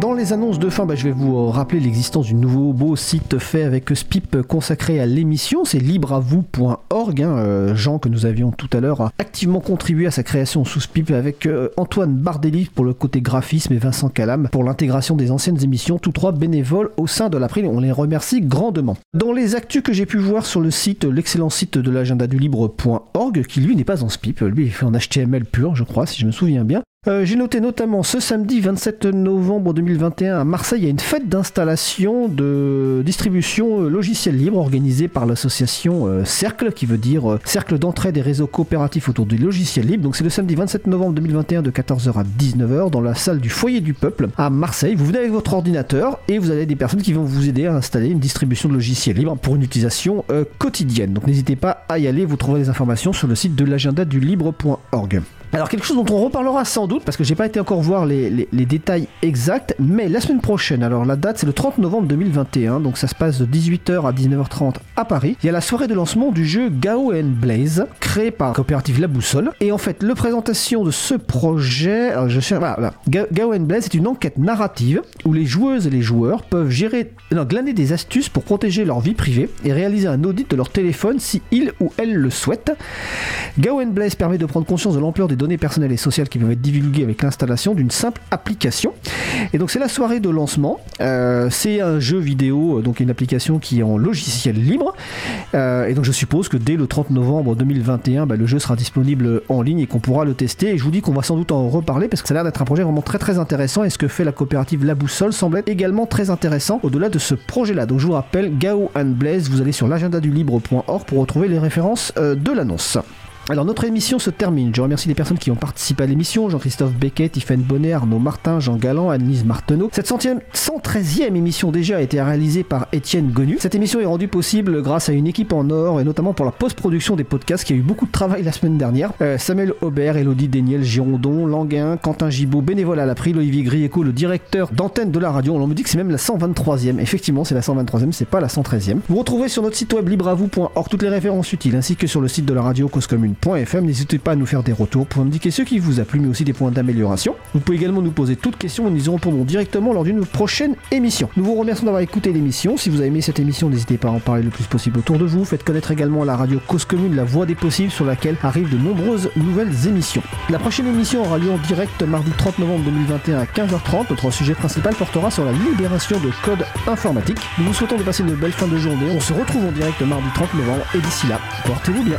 dans les annonces de fin, bah, je vais vous rappeler l'existence du nouveau beau site fait avec Spip consacré à l'émission. C'est libreavou.org. Hein, euh, Jean, que nous avions tout à l'heure, a activement contribué à sa création sous Spip avec euh, Antoine Bardelli pour le côté graphisme et Vincent Calam pour l'intégration des anciennes émissions, tous trois bénévoles au sein de l'April. On les remercie grandement. Dans les actus que j'ai pu voir sur le site, l'excellent site de l'agenda du libre.org, qui lui n'est pas en Spip, lui il fait en HTML pur, je crois, si je me souviens bien. Euh, j'ai noté notamment ce samedi 27 novembre 2021 à Marseille, il y a une fête d'installation de distribution euh, logiciel libre organisée par l'association euh, Cercle, qui veut dire Cercle d'entraide des réseaux coopératifs autour du logiciel libre. Donc c'est le samedi 27 novembre 2021 de 14h à 19h dans la salle du foyer du peuple à Marseille. Vous venez avec votre ordinateur et vous avez des personnes qui vont vous aider à installer une distribution de logiciel libre pour une utilisation quotidienne. Donc n'hésitez pas à y aller, vous trouverez les informations sur le site de l'agenda du libre.org. Alors quelque chose dont on reparlera sans doute, parce que j'ai pas été encore voir les, détails exacts, mais la semaine prochaine, alors la date c'est le 30 novembre 2021, donc ça se passe de 18h à 19h30 à Paris. Il y a la soirée de lancement du jeu Gao Blaze, créé par coopérative La Boussole. Et en fait, la présentation de ce projet, alors je cherche, voilà, Gao Blaze est une enquête narrative où les joueuses et les joueurs peuvent gérer, non, glaner des astuces pour protéger leur vie privée et réaliser un audit de leur téléphone si ils ou elles le souhaitent. Gao Blaze permet de prendre conscience de l'ampleur des données personnelles et sociales qui vont être divulguées avec l'installation d'une simple application. Et donc c'est la soirée de lancement. Euh, c'est un jeu vidéo, euh, donc une application qui est en logiciel libre. Euh, et donc je suppose que dès le 30 novembre 2021, bah, le jeu sera disponible en ligne et qu'on pourra le tester. Et je vous dis qu'on va sans doute en reparler parce que ça a l'air d'être un projet vraiment très très intéressant. Et ce que fait la coopérative La Boussole semble être également très intéressant au-delà de ce projet-là. Donc je vous rappelle, Gao and Blaze, vous allez sur l'agenda du libre.org pour retrouver les références de l'annonce. Alors notre émission se termine. Je remercie les personnes qui ont participé à l'émission. Jean-Christophe Beckett, Tiffaine Bonnet, Arnaud Martin, Jean Galland, Annelise Marteneau. Cette 113e émission déjà a été réalisée par Étienne Gonu. Cette émission est rendue possible grâce à une équipe en or et notamment pour la post-production des podcasts qui a eu beaucoup de travail la semaine dernière. Euh, Samuel Aubert, Elodie Déniel, Girondon, Languin, Quentin Gibaud, bénévole à l'April, Olivier Grieco, le directeur d'antenne de la radio. On me dit que c'est même la 123e. Effectivement, c'est la 123e, c'est pas la 113e. Vous retrouvez sur notre site web libravou.org toutes les références utiles ainsi que sur le site de la radio Cause Commune .fm. N'hésitez pas à nous faire des retours pour indiquer ce qui vous a plu, mais aussi des points d'amélioration. Vous pouvez également nous poser toutes questions et nous y répondrons directement lors d'une prochaine émission. Nous vous remercions d'avoir écouté l'émission. Si vous avez aimé cette émission, n'hésitez pas à en parler le plus possible autour de vous. Faites connaître également la radio Cause Commune, la voix des possibles, sur laquelle arrivent de nombreuses nouvelles émissions. La prochaine émission aura lieu en direct mardi 30 novembre 2021 à 15h30. Notre sujet principal portera sur la libération de code informatique. Nous vous souhaitons de passer une belle fin de journée. On se retrouve en direct mardi 30 novembre et d'ici là, portez-vous bien.